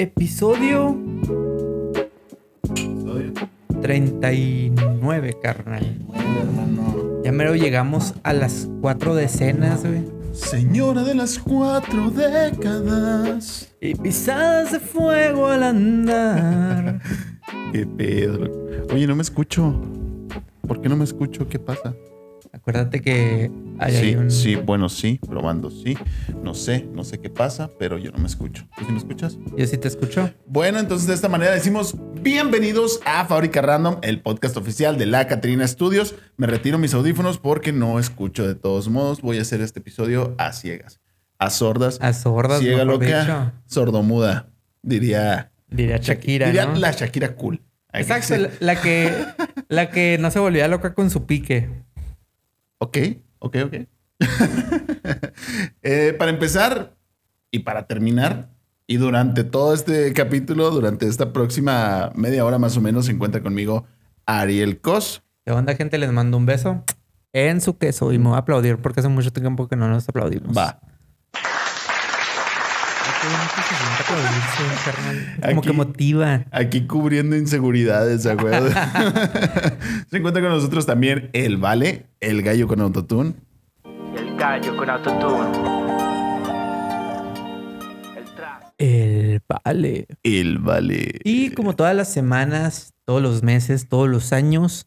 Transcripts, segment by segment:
Episodio 39, carnal. Ya mero llegamos a las cuatro decenas, güey. Señora de las cuatro décadas. Y pisadas de fuego al andar. Qué pedo. Oye, no me escucho. ¿Por qué no me escucho? ¿Qué pasa? Acuérdate que hay sí, un... sí, bueno, sí, probando, sí. No sé, no sé qué pasa, pero yo no me escucho. ¿Tú sí me escuchas? Yo sí te escucho. Bueno, entonces de esta manera decimos bienvenidos a Fábrica Random, el podcast oficial de la Catrina Studios. Me retiro mis audífonos porque no escucho de todos modos. Voy a hacer este episodio a ciegas, a sordas, A sordas, ciega loca, sordomuda, diría. Diría Shakira, diría ¿no? la Shakira cool. Exacto, la que, la que no se volvía loca con su pique. Ok, ok, ok. Eh, para empezar y para terminar, y durante todo este capítulo, durante esta próxima media hora más o menos, se encuentra conmigo Ariel Cos. ¿De onda, gente? Les mando un beso en su queso y me voy a aplaudir porque hace mucho tiempo que no nos aplaudimos. Va. Ay, qué bonito se siente aplaudirse, carnal. Como Aquí- que motiva. Aquí cubriendo inseguridades, ¿de acuerdo? se encuentra con nosotros también el Vale, el gallo con autotune. El gallo con autotune. El trap. El vale. El Vale. Y como todas las semanas, todos los meses, todos los años,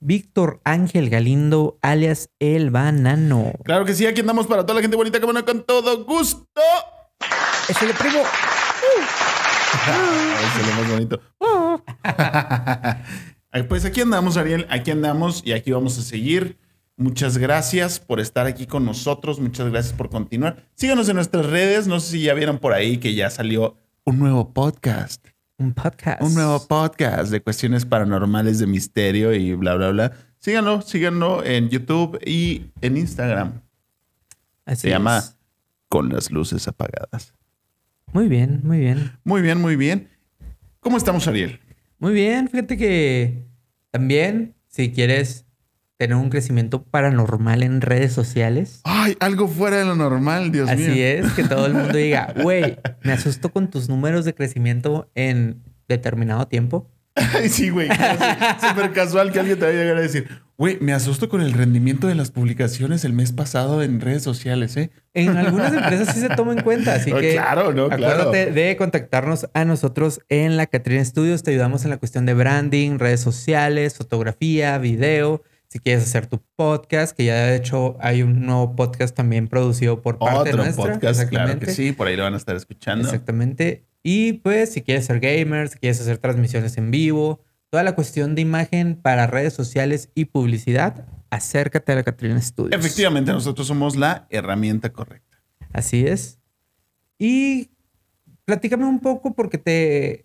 Víctor Ángel Galindo, alias El Banano. Claro que sí, aquí andamos para toda la gente bonita que bueno con todo gusto. Es el primo. Es lo más bonito. Pues aquí andamos, Ariel, aquí andamos y aquí vamos a seguir. Muchas gracias por estar aquí con nosotros, muchas gracias por continuar. Síganos en nuestras redes, no sé si ya vieron por ahí que ya salió un nuevo podcast, Un podcast. un nuevo podcast de cuestiones paranormales de misterio y bla, bla, bla. Síganlo, síganlo en YouTube y en Instagram. Así Se llama. Con las luces apagadas. Muy bien, muy bien. Muy bien, muy bien. ¿Cómo estamos, Ariel? Muy bien. Fíjate que también, si quieres tener un crecimiento paranormal en redes sociales, Ay, algo fuera de lo normal, Dios mío. así es, que todo el mundo diga, güey, me asusto con tus números de crecimiento en determinado tiempo. Ay, sí, güey. Así, Súper casual que alguien te vaya a llegar a decir, güey, me asusto con el rendimiento de las publicaciones el mes pasado en redes sociales, ¿eh? En algunas empresas sí se toma en cuenta, así que claro, no, claro. acuérdate de contactarnos a nosotros en la Catrina Studios. Te ayudamos en la cuestión de branding, redes sociales, fotografía, video. Si quieres hacer tu podcast, que ya de hecho hay un nuevo podcast también producido por parte Otro nuestra. podcast, claro que sí, por ahí lo van a estar escuchando. Exactamente. Y pues si quieres ser gamer, si quieres hacer transmisiones en vivo, toda la cuestión de imagen para redes sociales y publicidad, acércate a la Catrina Studios. Efectivamente, nosotros somos la herramienta correcta. Así es. Y platícame un poco porque te,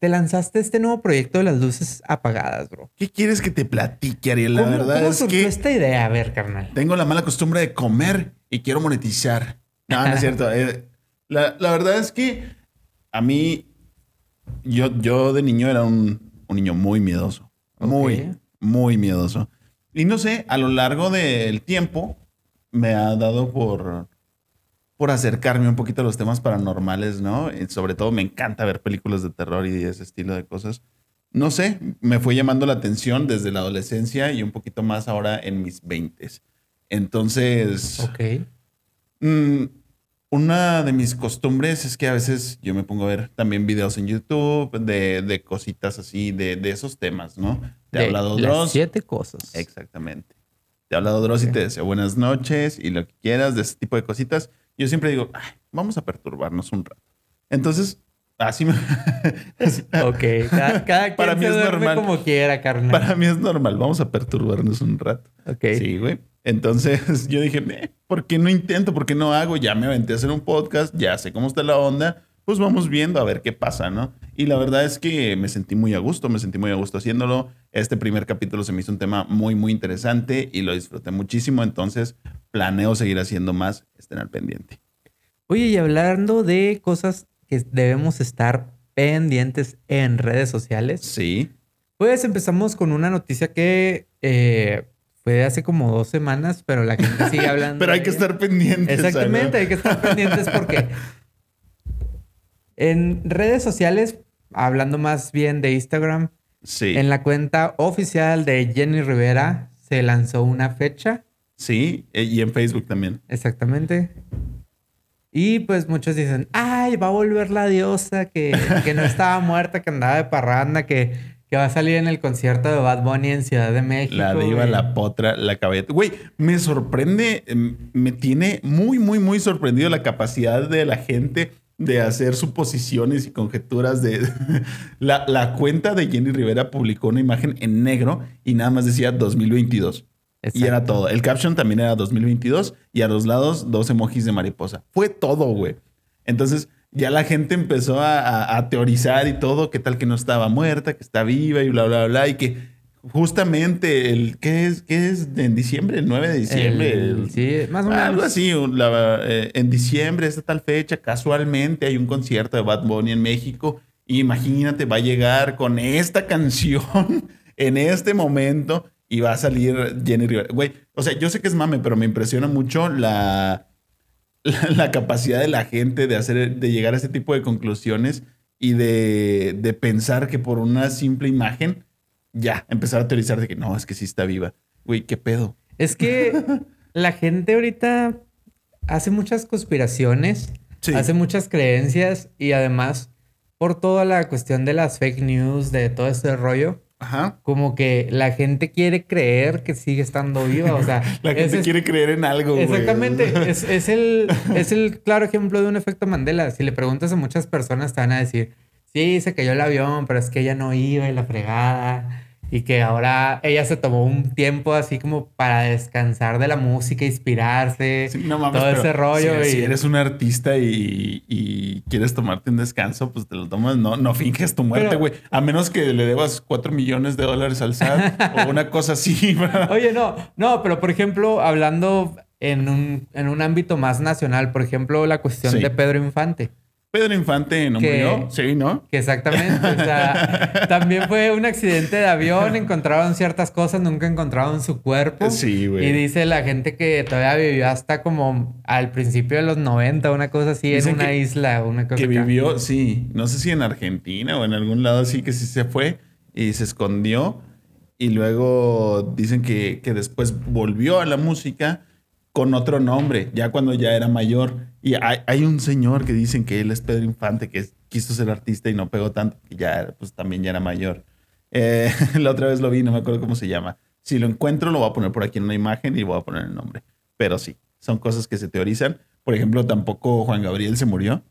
te lanzaste este nuevo proyecto de las luces apagadas, bro. ¿Qué quieres que te platique, Ariel? La ¿Cómo, verdad cómo es que esta idea? A ver, carnal. tengo la mala costumbre de comer y quiero monetizar. No, no es cierto. Eh, la, la verdad es que a mí, yo, yo de niño era un, un niño muy miedoso. Muy, muy miedoso. Y no sé, a lo largo del tiempo me ha dado por, por acercarme un poquito a los temas paranormales, ¿no? Y sobre todo me encanta ver películas de terror y ese estilo de cosas. No sé, me fue llamando la atención desde la adolescencia y un poquito más ahora en mis 20. Entonces, Ok. Mm, una de mis costumbres es que a veces yo me pongo a ver también videos en YouTube de, de cositas así, de, de esos temas, ¿no? Te ha De hablado las Dross. siete cosas. Exactamente. Te ha hablado Dross y te desea buenas noches y lo que quieras de ese tipo de cositas. Yo siempre digo, "Ay, vamos a perturbarnos un rato. Entonces, así me... Ok. Cada, cada quien Para mí se es normal. como quiera, carnal. Para mí es normal, vamos a perturbarnos un rato. Ok. Sí, güey. Entonces yo dije, "Eh, ¿por qué no intento? ¿Por qué no hago? Ya me aventé a hacer un podcast, ya sé cómo está la onda, pues vamos viendo a ver qué pasa, ¿no? Y la verdad es que me sentí muy a gusto, me sentí muy a gusto haciéndolo. Este primer capítulo se me hizo un tema muy, muy interesante y lo disfruté muchísimo, entonces planeo seguir haciendo más, estén al pendiente. Oye, y hablando de cosas que debemos estar pendientes en redes sociales, Sí. pues empezamos con una noticia que eh, fue hace como dos semanas, pero la gente sigue hablando. Pero hay de que estar pendientes. Exactamente, hay que estar pendientes porque En redes sociales, hablando más bien de Instagram, Sí. en la cuenta oficial de Jenny Rivera se lanzó una fecha, Sí, eh, y en Facebook también. exactamente. Y pues muchos dicen, ay, va a volver la diosa que, que no estaba muerta, que andaba de parranda, que, que va a salir en el concierto de Bad Bunny en Ciudad de México. La diva, y- la potra, la cabeta. Güey, me sorprende, em, me tiene muy, muy, muy sorprendido la capacidad de la gente de hacer suposiciones y conjeturas de... la, la cuenta de Jenny Rivera publicó una imagen en negro y nada más decía 2022. Y era todo. El caption también era 2022 y a los lados dos emojis de mariposa. Fue todo, güey. Entonces ya la gente empezó a, a- a teorizar y todo, qué tal que no estaba muerta, que está viva y bla, bla, bla. Y que justamente el, ¿qué es? ¿Qué es? En diciembre, el 9 de diciembre. El- el- sí, más o menos. Algo así, la- eh, en diciembre, esta tal fecha, casualmente hay un concierto de Bad Bunny en México. Y imagínate, va a llegar con esta canción en este momento y va a salir Jenny Rivera. Güey, o sea, yo sé que es mame, pero me impresiona mucho la, la, la capacidad de la gente de hacer, de llegar a este tipo de conclusiones y de, de pensar que por una simple imagen, ya, empezar a teorizar de que no, es que sí está viva. Güey, ¿qué pedo? Es que la gente ahorita hace muchas conspiraciones, Sí. hace muchas creencias y además por toda la cuestión de las fake news, de todo este rollo, Ajá. como que la gente quiere creer que sigue estando viva. O sea, La gente es- quiere creer en algo, güey. Exactamente, es, es el, es el claro ejemplo de un efecto Mandela. Si le preguntas a muchas personas, te van a decir, sí, se cayó el avión, pero es que ella no iba y la fregada. Y que ahora ella se tomó un tiempo así como para descansar de la música, inspirarse, Sí, no mames, todo ese rollo. Si, y... si eres un artista y, y quieres tomarte un descanso, pues te lo tomas. No, no finges tu muerte, Pero- güey. A menos que le debas 4 millones de dólares al SAT o una cosa así. ¿verdad? Oye, no, no, pero por ejemplo, hablando en un, en un ámbito más nacional, por ejemplo, la cuestión Sí. de Pedro Infante. Pedro Infante no Que- murió. Sí, ¿no? Que exactamente, o sea, también fue un accidente de avión, encontraron ciertas cosas, nunca encontraron su cuerpo. Sí, güey. Y dice la gente que todavía vivió hasta como al principio de los 90, una cosa así, Dicen en una que- isla, una cosa Que acá. vivió, sí, no sé si en Argentina o en algún lado así que sí se fue y se escondió. Y luego dicen que, que después volvió a la música con otro nombre, ya cuando ya era mayor. Y hay, hay un señor que dicen que él es Pedro Infante, que es- quiso ser artista y no pegó tanto, que ya pues también ya era mayor. Eh, la otra vez lo vi, no me acuerdo cómo se llama. Si lo encuentro, lo voy a poner por aquí en una imagen y voy a poner el nombre. Pero sí, son cosas que se teorizan. Por ejemplo, tampoco Juan Gabriel se murió.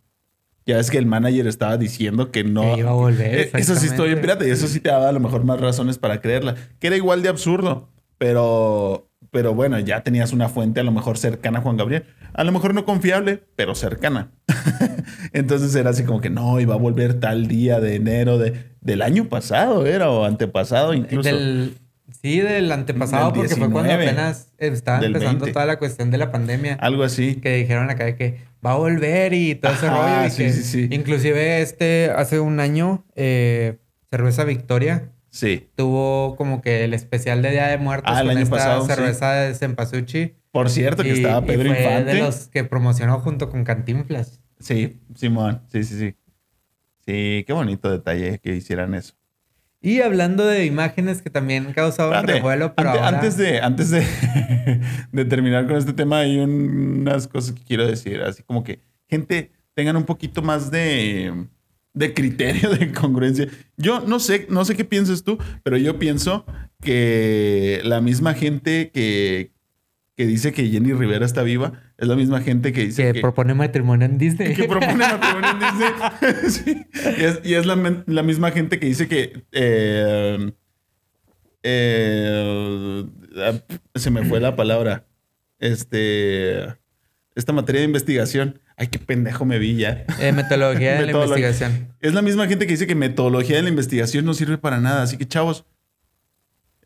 Ya ves que el manager estaba diciendo que no. Que iba a volver, Eh, Eso sí estoy exactamente. pirata y eso sí te daba a lo mejor más razones para creerla. Que era igual de absurdo, pero, pero bueno, ya tenías una fuente a lo mejor cercana a Juan Gabriel. A lo mejor no confiable, pero cercana. Entonces era así como que no, iba a volver tal día de enero de, del año pasado, era o antepasado incluso. Del, sí, del antepasado, Del porque fue cuando 19, apenas estaba empezando 20. toda la cuestión de la pandemia. Algo así. que dijeron acá de que va a volver y todo ese Ajá, rollo. Y sí, que sí, sí. Inclusive este, hace un año, eh, Cerveza Victoria Sí. tuvo como que el especial de Día de Muertos Ah, el con año esta pasado, sí. cerveza de Cempasúchil. Por cierto, que Y- estaba y Pedro fue Infante. de los que promocionó junto con Cantinflas. Sí, Simón. Sí, sí, sí. Sí, qué bonito detalle que hicieran eso. Y hablando de imágenes que también causaban revuelo, pero ante- ahora... antes, de, antes de, de terminar con este tema, hay un- unas cosas que quiero decir. Así como que, gente, tengan un poquito más de, de criterio, de congruencia. Yo no sé, no sé qué piensas tú, pero yo pienso que la misma gente que, que dice que Jenny Rivera está viva es la misma gente que dice que que, propone matrimonio en Disney. que propone matrimonio en Disney. Sí. Y es, y es la, men- la misma gente que dice que. eh, eh, ah, se me fue la palabra. Este. Esta materia de investigación. Ay, qué pendejo me vi ya. Eh, metodología de la investigación. Es la misma gente que dice que metodología de la investigación no sirve para nada. Así que, chavos,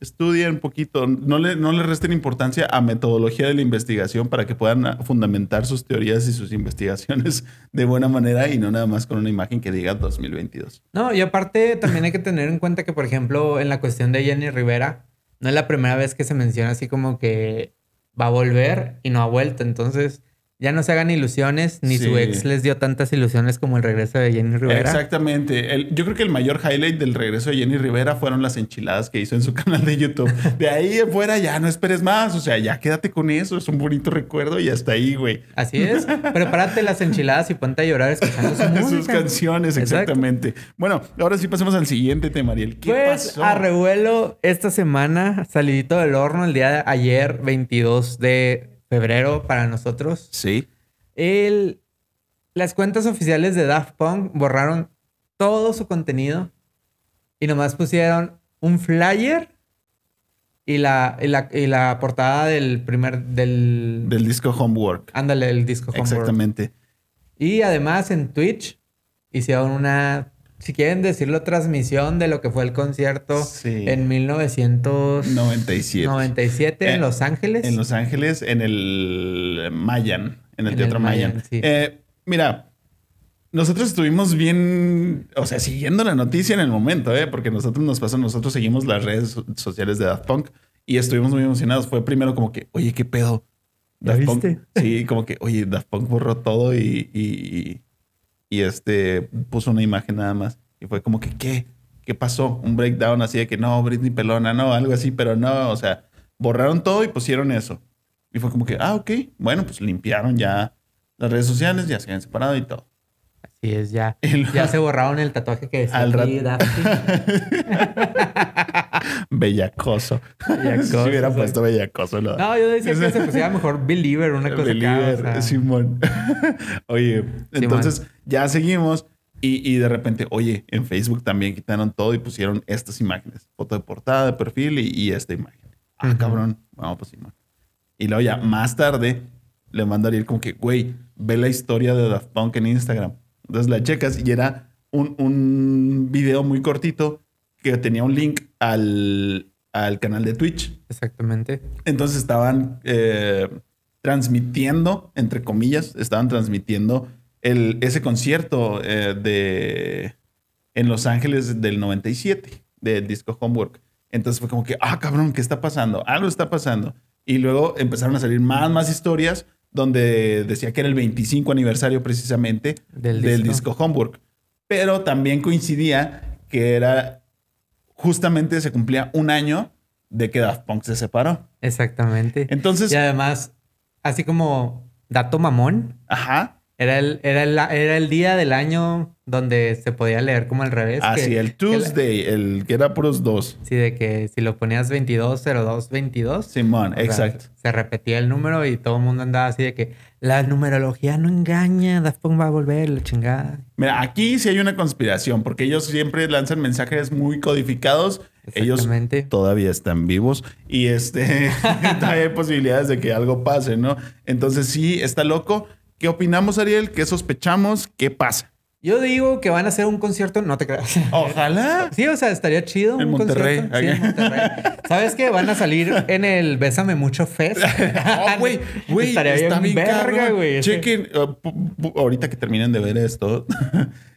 estudien un poquito. No le, no le resten importancia a metodología de la investigación para que puedan fundamentar sus teorías y sus investigaciones de buena manera y no nada más con una imagen que diga 2022. No, y aparte también hay que tener en cuenta que, por ejemplo, en la cuestión de Jenny Rivera, no es la primera vez que se menciona así como que va a volver y no ha vuelto. Entonces, Ya no se hagan ilusiones, ni su ex les dio tantas ilusiones como el regreso de Jenny Rivera. Exactamente. El- yo creo que el mayor highlight del regreso de Jenny Rivera fueron las enchiladas que hizo en su canal de YouTube. De ahí en fuera ya no esperes más. O sea, ya quédate con eso. Es un bonito recuerdo y hasta ahí, güey. Así es. Prepárate las enchiladas y ponte a llorar escuchando su música. Sus canciones, Exacto. exactamente. Bueno, ahora sí pasemos al siguiente tema, Ariel. ¿Qué Pues pasó? a revuelo esta semana, salidito del horno el día de ayer, 22 de febrero para nosotros. Sí. El, las cuentas oficiales de Daft Punk borraron todo su contenido y nomás pusieron un flyer y la, y la, y la portada del primer, del... Del disco Homework. ándale, el disco Homework. Exactamente. Y además en Twitch hicieron una, si quieren decirlo, transmisión de lo que fue el concierto Sí. en 1997 97. en Eh, Los Ángeles. En Los Ángeles, en el Mayan, en el En Teatro el Mayan. Mayan, sí. Eh, mira, nosotros estuvimos bien, o sea, siguiendo la noticia en el momento, ¿eh? porque nosotros nos pasó, nosotros seguimos las redes so- sociales de Daft Punk y estuvimos muy emocionados. Fue primero como que, oye, ¿qué pedo? ¿Ya Daft Punk- viste? sí, como que, oye, Daft Punk borró todo y, y, y- y, este puso una imagen nada más. Y fue como que, ¿qué? ¿Qué pasó? Un breakdown así de que no, Britney Pelona, no, algo así, pero no, o sea, borraron todo y pusieron eso. Y fue como que, ah, ok, bueno, pues limpiaron ya las redes sociales, ya se habían separado y todo. Así es, ya. Ya se borraron el tatuaje que decía Al rato. Bellacoso. Bellacoso, si hubiera puesto bellacoso. lo- No, yo decía que se pusiera mejor Believer, una cosa Believer, o sea. Simón. oye, entonces ya seguimos y, y de repente, oye, en Facebook también quitaron todo y pusieron estas imágenes. Foto de portada, de perfil y, y esta imagen. Ah, cabrón. Vamos, pues Simón. Y luego ya más tarde le mando a Ariel como que, güey, ve la historia de Daft Punk en Instagram. Entonces la checas y era un, un video muy cortito que tenía un link al, al canal de Twitch. Exactamente. Entonces estaban eh, transmitiendo, entre comillas, estaban transmitiendo el, ese concierto eh, de en Los Ángeles del 97, del disco Homework. Entonces fue como que, ah, cabrón, ¿qué está pasando? Algo está pasando. Y luego empezaron a salir más, más historias donde decía que era el 25 aniversario precisamente Del del, disco. disco Homework. Pero también coincidía que era justamente se cumplía un año de que Daft Punk se separó. Exactamente. Entonces, Y además, así como dato mamón, ajá, era el, era el, era el día del año donde se podía leer como al revés. así que- el que la- Tuesday, el que era puros dos. Sí, de que si lo ponías 22, 02, 22. Simón, o sea, exacto. se repetía el número y todo el mundo andaba así de que la numerología no engaña, Daft Punk va a volver, la chingada. Mira, aquí sí hay una conspiración, porque ellos siempre lanzan mensajes muy codificados. Ellos todavía están vivos y este hay posibilidades de que algo pase, ¿no? Entonces sí, está loco. ¿Qué opinamos, Ariel? ¿Qué sospechamos? ¿Qué pasa? Yo digo que van a hacer un concierto, no te creas. Ojalá. Sí, o sea, estaría chido. En un Monterrey, concierto. Sí, en acá. Monterrey. ¿Sabes qué? Van a salir en el Bésame Mucho Fest. Oh, güey, güey, Estaría está bien bien verga, güey. Chequen, uh, ahorita que terminen de ver esto,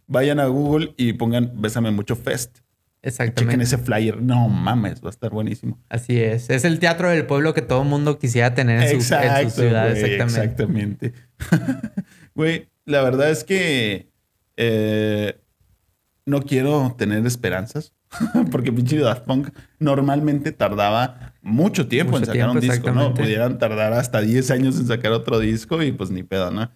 vayan a Google y pongan Bésame Mucho Fest. Chequen Exactamente. ese flyer. No mames, va a estar buenísimo. Así es. Es el teatro del pueblo que todo mundo quisiera tener en su, en su ciudad. güey, exactamente. exactamente. Güey, la verdad es que eh, no quiero tener esperanzas. Porque pinche Daft Punk normalmente tardaba mucho tiempo Mucho en sacar un tiempo, disco, ¿no? Pudieran tardar hasta 10 años en sacar otro disco y pues ni pedo, ¿no?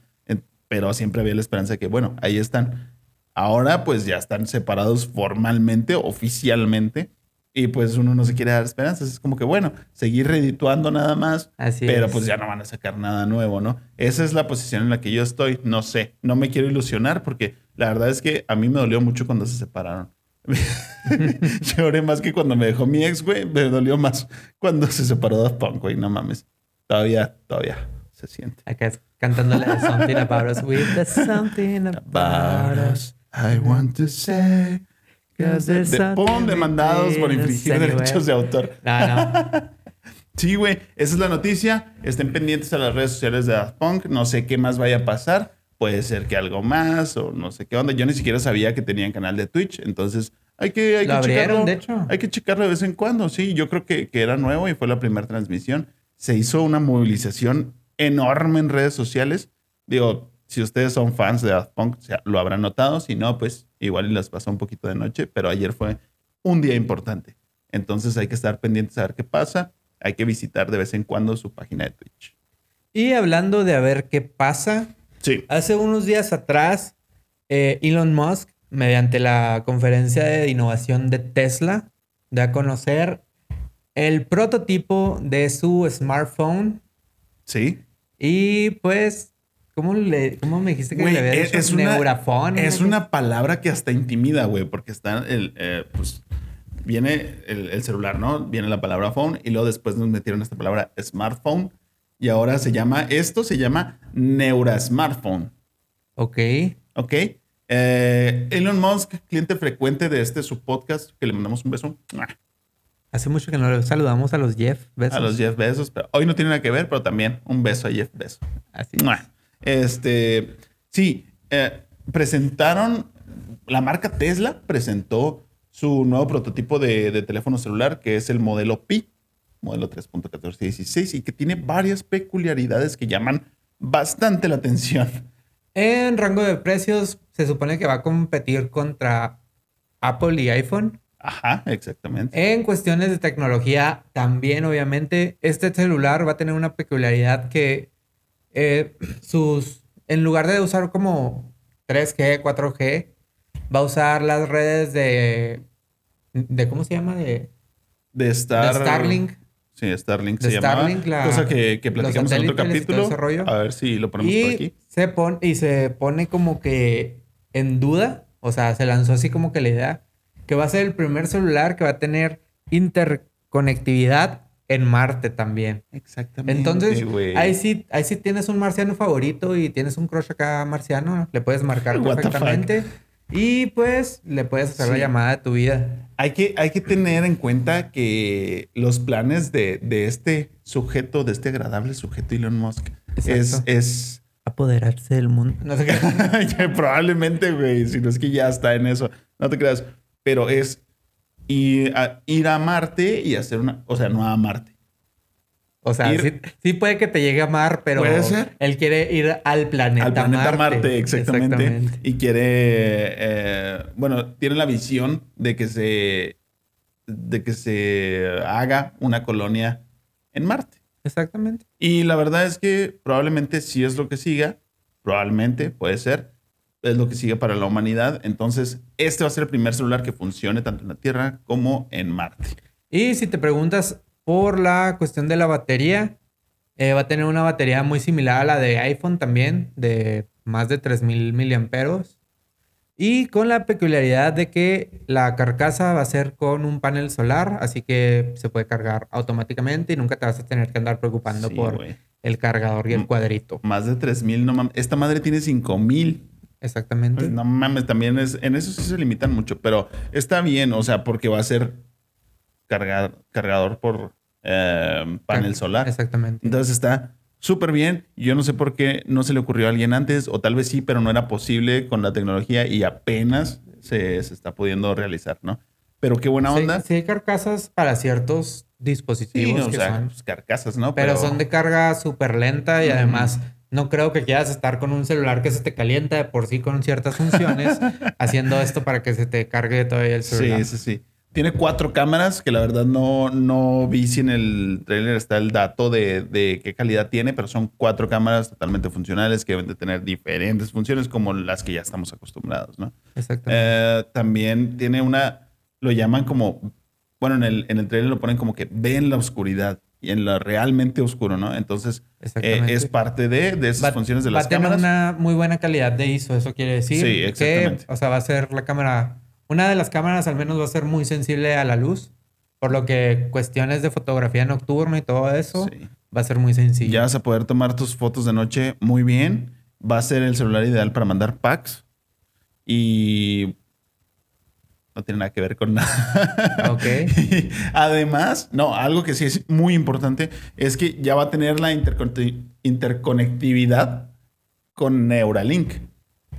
Pero siempre había la esperanza de que, bueno, ahí están. Ahora pues ya están separados formalmente, oficialmente. Y pues uno no se quiere dar esperanzas. Es como que, bueno, seguir redituando nada más. Así pero es. pues ya no van a sacar nada nuevo, ¿no? Esa es la posición en la que yo estoy. No sé, no me quiero ilusionar porque la verdad es que a mí me dolió mucho cuando se separaron. Lloré más que cuando me dejó mi ex, güey. Me dolió más cuando se separó Daft Punk, güey. No mames. Todavía, todavía se siente. Acá es cantándole de Something About Us. With the Something About Us. I want to say. De, pum, demandados por infringir derechos de autor. No, no. Sí, güey, esa es la noticia. Estén pendientes a las redes sociales de Daft Punk. No sé qué más vaya a pasar. Puede ser que algo más o no sé qué onda. Yo ni siquiera sabía que tenían canal de Twitch. Entonces, hay que, hay que abrieron, checarlo. de hecho. Hay que checarlo de vez en cuando. Sí, yo creo que, que era nuevo y fue la primera transmisión. Se hizo una movilización enorme en redes sociales. Digo, si ustedes son fans de Daft Punk, lo habrán notado. Si no, pues igual les pasó un poquito de noche, pero ayer fue un día importante. Entonces hay que estar pendientes a ver qué pasa. Hay que visitar de vez en cuando su página de Twitch. Y hablando de a ver qué pasa, Sí. hace unos días atrás, eh, Elon Musk, mediante la conferencia de innovación de Tesla, da a conocer el prototipo de su smartphone. Sí. Y pues, ¿cómo, le, cómo me dijiste que Güey, le había es, dicho? es una, es una palabra que hasta intimida, güey, porque está el, eh, pues, viene el, el celular, ¿no? Viene la palabra phone y luego después nos metieron esta palabra smartphone y ahora se llama, esto se llama neurasmartphone, Ok. ¿ok? Eh, Elon Musk, cliente frecuente de este su podcast, que le mandamos un beso. Hace mucho que no le saludamos a los Jeff. Besos. a los Jeff Bezos, pero hoy no tiene nada que ver, pero también un beso a Jeff Bezos. Así. ¡Mua! Este, sí, eh, presentaron, la marca Tesla presentó su nuevo prototipo de, de teléfono celular, que es el modelo Pi, modelo 3.1416, y que tiene varias peculiaridades que llaman bastante la atención. En rango de precios, se supone que va a competir contra Apple y iPhone. Ajá, exactamente. En cuestiones de tecnología, también obviamente, este celular va a tener una peculiaridad que eh, sus, en lugar de usar como 3G, 4G, va a usar las redes de, de ¿cómo se llama? De, De, Star, de Starlink. Sí, Starlink De se llamaba. Starlink, la- cosa que, platicamos en otro capítulo. A ver si lo ponemos por Y aquí. se, pone, y se pone como que en duda, o sea, se lanzó así como que la idea, que va a ser el primer celular que va a tener interconectividad en Marte también. Exactamente. Entonces, ahí sí, ahí sí tienes un marciano favorito y tienes un crush acá marciano, le puedes marcar What perfectamente. Y pues le puedes hacer la llamada de tu vida. Hay que, hay que tener en cuenta que los planes de, de este sujeto, de este agradable sujeto Elon Musk, es, Exacto. es Apoderarse del mundo. No sé qué. probablemente, güey, si no es que ya está en eso, no te creas, pero es ir a, ir a Marte y hacer una, o sea, no a Marte. O sea, Ir- sí, sí puede que te llegue a Mar, pero Puede ser. él quiere ir al planeta, al planeta Marte, Marte. exactamente, Exactamente. Y quiere, eh, bueno, tiene la visión de que se, de que se haga una colonia en Marte. Exactamente. Y la verdad es que probablemente sí es lo que siga, probablemente puede ser, es lo que sigue para la humanidad. Entonces, este va a ser el primer celular que funcione tanto en la Tierra como en Marte. Y si te preguntas por la cuestión de la batería, eh, va a tener una batería muy similar a la de iPhone también, de más de 3000 miliamperos. Y con la peculiaridad de que la carcasa va a ser con un panel solar, así que se puede cargar automáticamente y nunca te vas a tener que andar preocupando Sí, por el cargador y el Mm. cuadrito. Más de 3000, no mames. Esta madre tiene 5000. Exactamente. Pues no mames, también es. En eso sí se limitan mucho, pero está bien, o sea, porque va a ser cargar, cargador por eh, panel solar. Exactamente. Entonces está súper bien. Yo no sé por qué no se le ocurrió a alguien antes, o tal vez sí, pero no era posible con la tecnología y apenas se, se está pudiendo realizar, ¿no? Pero qué buena Sí- onda. Sí, hay carcasas para ciertos Sí, dispositivos o que sea, son pues, carcasas, ¿no? Pero, son de carga súper lenta y además no creo que quieras estar con un celular que se te calienta de por sí con ciertas funciones haciendo esto para que se te cargue todavía el celular. Sí, sí, sí. Tiene cuatro cámaras que la verdad no, no vi si en el trailer está el dato de, de qué calidad tiene, pero son cuatro cámaras totalmente funcionales que deben de tener diferentes funciones como las que ya estamos acostumbrados, ¿no? Exactamente. Eh, también tiene una, lo llaman como, bueno, en el, en el trailer lo ponen como que ve en la oscuridad y en lo realmente oscuro, ¿no? Entonces, eh, es parte de, de esas Va- funciones de va las a tener cámaras. una muy buena calidad de ISO, eso quiere decir Sí, que, exactamente. o sea, va a ser la cámara, una de las cámaras al menos va a ser muy sensible a la luz, por lo que cuestiones de fotografía nocturna y todo eso Sí. va a ser muy sencillo. Ya vas a poder tomar tus fotos de noche muy bien. Va a ser el celular ideal para mandar packs. Y no tiene nada que ver con nada. Ok. Y Además, no, algo que sí es muy importante es que ya va a tener la interconectividad con Neuralink.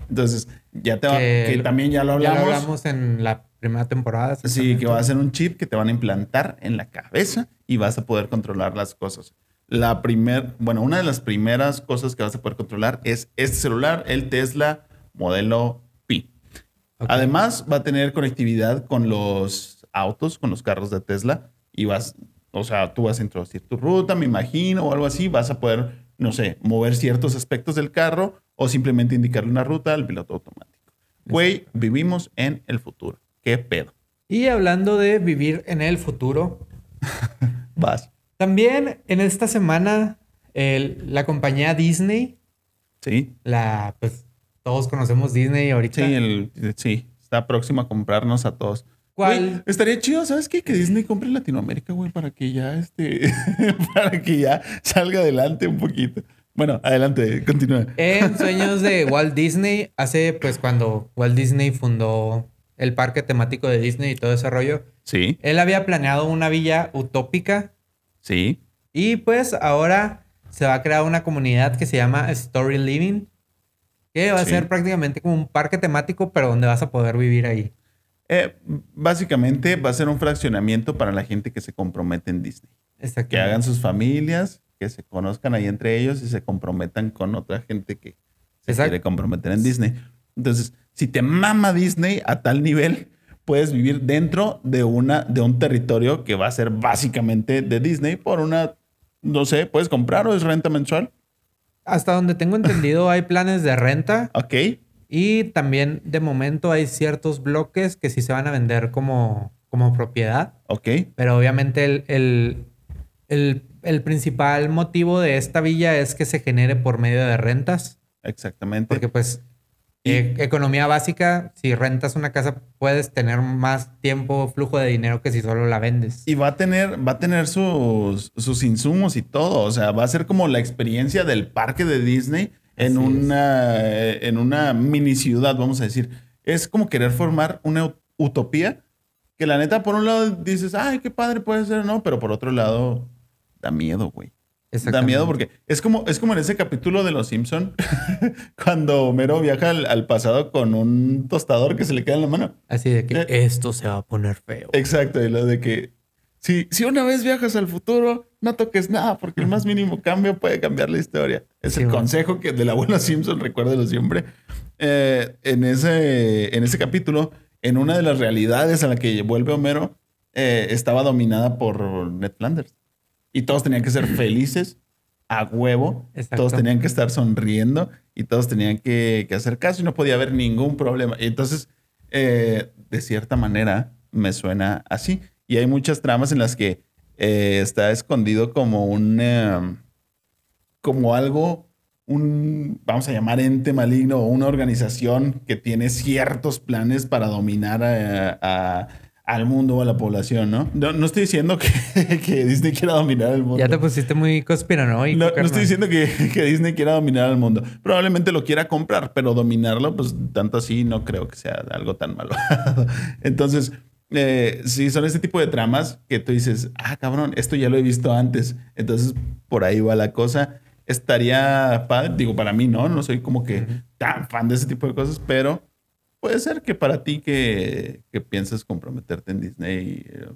Entonces, ya te va, Que que también ya lo Ya hablamos. lo hablamos en la primera temporada. Sí, que va a ser un chip que te van a implantar en la cabeza y vas a poder controlar las cosas. la primer, bueno, una de las primeras cosas que vas a poder controlar es este celular, el Tesla modelo Además, va a tener conectividad con los autos, con los carros de Tesla y vas, o sea, tú vas a introducir tu ruta, me imagino, o algo así, vas a poder, no sé, mover ciertos aspectos del carro o simplemente indicarle una ruta al piloto automático. Güey, vivimos en el futuro. ¿Qué pedo? Y hablando de vivir en el futuro, Vas. también en esta semana el- la compañía Disney, Sí. la pues todos conocemos Disney ahorita. Sí, el, sí, está próximo a comprarnos a todos. ¿Cuál? Güey, estaría chido, ¿sabes qué? Que Disney compre Latinoamérica, güey, para que ya este, para que ya salga adelante un poquito. Bueno, adelante, continúa. En sueños de Walt Disney, hace pues cuando Walt Disney fundó el parque temático de Disney y todo ese rollo, Sí, él había planeado una villa utópica sí, y pues ahora se va a crear una comunidad que se llama Story Living, que va a Sí. ser prácticamente como un parque temático, pero donde vas a poder vivir ahí. Eh, básicamente va a ser un fraccionamiento para la gente que se compromete en Disney. Que hagan sus familias, que se conozcan ahí entre ellos y se comprometan con otra gente que se Exacto. quiere comprometer en Disney. Entonces, si te mama Disney a tal nivel, puedes vivir dentro de, una, de un territorio que va a ser básicamente de Disney por una, no sé, puedes comprar o es renta mensual. Hasta donde tengo entendido hay planes de renta Ok, y también de momento hay ciertos bloques que sí se van a vender como, como propiedad. ok, Pero obviamente el, el, el- el principal motivo de esta villa es que se genere por medio de rentas. exactamente. Porque pues eh, economía básica, si rentas una casa puedes tener más tiempo, flujo de dinero que si solo la vendes. Y va a tener, va a tener sus, sus insumos y todo. O sea, va a ser como la experiencia del parque de Disney en Así una, eh, en una mini ciudad, vamos a decir. Es como querer formar una ut- utopía que la neta, por un lado dices, ay, qué padre puede ser, ¿no? Pero por otro lado, da miedo, güey. Da miedo porque es como, es como en ese capítulo de Los Simpson cuando Homero viaja al, al pasado con un tostador que se le queda en la mano. Así de que Eh. esto se va a poner feo. Exacto, y lo de que si, si una vez viajas al futuro, no toques nada, porque el más mínimo cambio puede cambiar la historia. Es Sí, el bueno. consejo que del abuelo Simpson, recuérdelo siempre. Eh, en, ese, en ese capítulo, en una de las realidades a la que vuelve Homero, eh, estaba dominada por Ned Flanders. Y todos tenían que ser felices a huevo. Exacto. Todos tenían que estar sonriendo y todos tenían que, que hacer caso y no podía haber ningún problema. Y entonces, eh, de cierta manera, me suena así. Y hay muchas tramas en las que eh, está escondido como un, eh, como algo, un, vamos a llamar ente maligno o una organización que tiene ciertos planes para dominar a- a- al mundo o a la población, ¿no? No, no estoy diciendo que, que Disney quiera dominar el mundo. Ya te pusiste muy conspiranoico. No, no estoy diciendo que, que Disney quiera dominar al mundo. Probablemente lo quiera comprar, pero dominarlo, pues tanto así no creo que sea algo tan malo. Entonces, eh, sí, son este tipo de tramas que tú dices, ah, cabrón, esto ya lo he visto antes. Entonces, por ahí va la cosa. Estaría padre, digo, para mí no, no soy como que tan fan de ese tipo de cosas, pero puede ser que para ti que, que pienses comprometerte en Disney eh,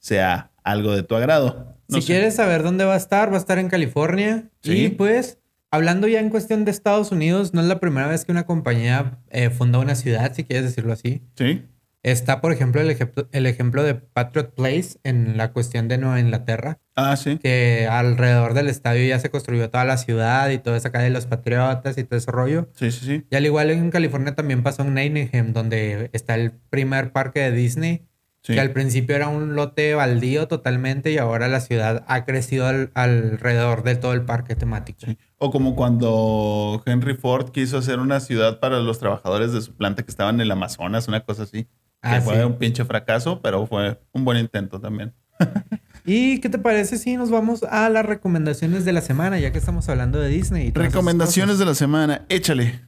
sea algo de tu agrado. No si sé. quieres saber dónde va a estar, va a estar en California. Sí. Y pues, hablando ya en cuestión de Estados Unidos, no es la primera vez que una compañía eh, funda una ciudad, si quieres decirlo así. Sí. Está, por ejemplo, el ejemplo, el ejemplo de Patriot Place en la cuestión de Nueva Inglaterra, Ah, sí. que alrededor del estadio ya se construyó toda la ciudad y toda esa calle de los patriotas y todo ese rollo. Sí, sí, sí. Y al igual en California también pasó en Nottingham, donde está el primer parque de Disney, Sí. que al principio era un lote baldío totalmente y ahora la ciudad ha crecido al- alrededor de todo el parque temático. Sí. O como cuando Henry Ford quiso hacer una ciudad para los trabajadores de su planta que estaban en el Amazonas, una cosa así. Que Ah, fue sí. un pinche fracaso, pero fue un buen intento también. ¿Y qué te parece si nos vamos a las recomendaciones de la semana, ya que estamos hablando de Disney? y Recomendaciones de la semana, échale.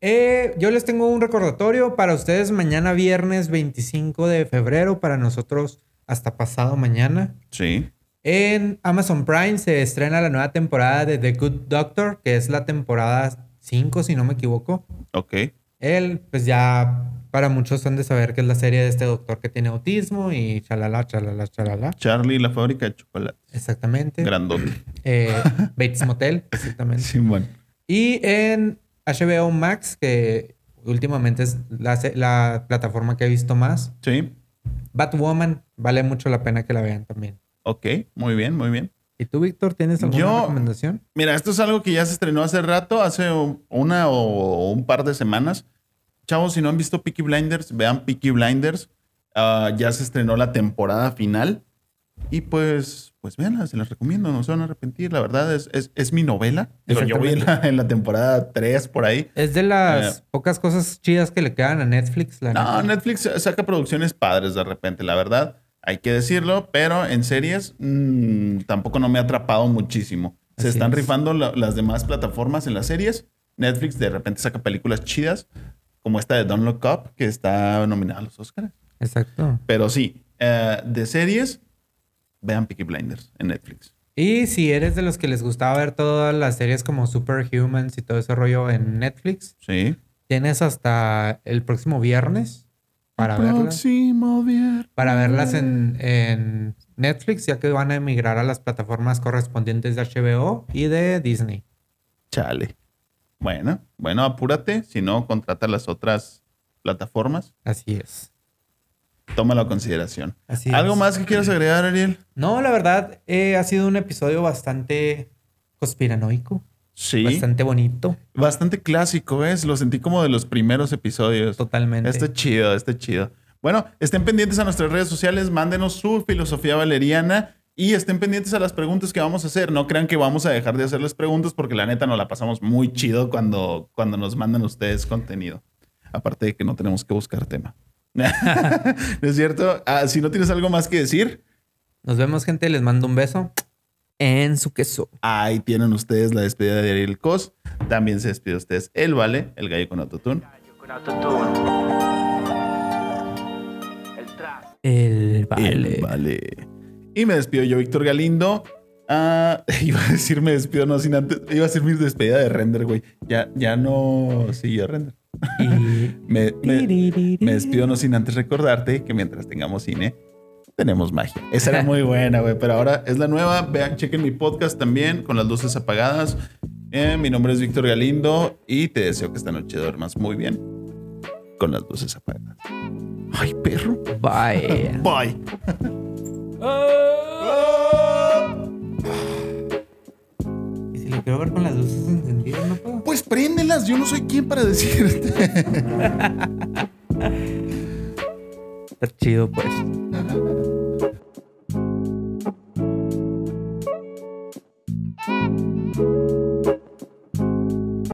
Eh, yo les tengo un recordatorio para ustedes mañana viernes 25 de febrero, para nosotros hasta pasado mañana. Sí. En Amazon Prime se estrena la nueva temporada de The Good Doctor, que es la temporada 5, si no me equivoco. Ok. Él, pues ya Para muchos han de saber que es la serie de este doctor que tiene autismo y chalala, chalala, chalala. Charlie, la fábrica de chocolate. Exactamente. Grandote. Eh, Bates Motel, exactamente. Sí, bueno. Y en HBO Max, que últimamente es la, la plataforma que he visto más, Sí. Batwoman, vale mucho la pena que la vean también. Ok, muy bien, muy bien. ¿Y tú, Víctor, tienes alguna Yo- recomendación? Mira, esto es algo que ya se estrenó hace rato, hace un- una o un par de semanas. Chavos, si no han visto Peaky Blinders, vean Peaky Blinders. Ah, ya se estrenó la temporada final. Y pues, pues véanla, se las recomiendo, no se van a arrepentir. La verdad es, es, es mi novela. Digo, yo voy en la, en la temporada 3 por ahí. Es de las Eh. pocas cosas chidas que le quedan a Netflix. La No, neta. Netflix saca producciones padres de repente, la verdad. Hay que decirlo, pero en series mm, tampoco no me ha atrapado muchísimo. Se Así están es. rifando la- las demás plataformas en las series. Netflix de repente saca películas chidas, como esta de Don't Look Up, que está nominada a los Oscars. Exacto. Pero sí, eh, de series, vean Peaky Blinders en Netflix. Y si eres de los que les gustaba ver todas las series como Superhumans y todo ese rollo en Netflix, Sí. tienes hasta el próximo viernes para verlas. Próximo viernes. Para verlas en, en Netflix, ya que van a emigrar a las plataformas correspondientes de HBO y de Disney. Chale. Bueno, bueno, apúrate. Si no, contrata las otras plataformas. Así es. Tómalo a consideración. Así ¿Algo es. más que quieras agregar, Ariel? No, la verdad, eh, ha sido un episodio bastante conspiranoico, Sí. bastante bonito, Bastante clásico, ¿ves? Lo sentí como de los primeros episodios. totalmente. Está chido, está chido. Bueno, estén pendientes a nuestras redes sociales, mándenos su filosofía valeriana y estén pendientes a las preguntas que vamos a hacer. No crean que vamos a dejar de hacerles preguntas porque la neta nos la pasamos muy chido cuando, cuando nos mandan ustedes contenido. Aparte de que no tenemos que buscar tema. ¿No es cierto? Ah, si no tienes algo más que decir, Nos vemos, gente. Les mando un beso en su queso. ahí tienen ustedes la despedida de Ariel Cos. También se despide de ustedes el Vale, el gallo con autotune. Gallo con autotune. El trap. El vale. El Vale. Y me despido yo, Víctor Galindo. Ah, iba a decir me despido, no sin antes. Iba a ser mi despedida de render, güey. Ya, ya no siguió render. Me, me- me despido no sin antes recordarte que mientras tengamos cine, tenemos magia. Esa era muy buena, güey. Pero ahora es la nueva. Vean, chequen mi podcast también con las luces apagadas. Eh, mi nombre es Víctor Galindo y te deseo que esta noche duermas muy bien con las luces apagadas. Ay, perro. Bye. Bye. Y si lo quiero ver con las luces encendidas, no puedo. Pues préndelas, yo no soy quien para decirte. Está chido, pues.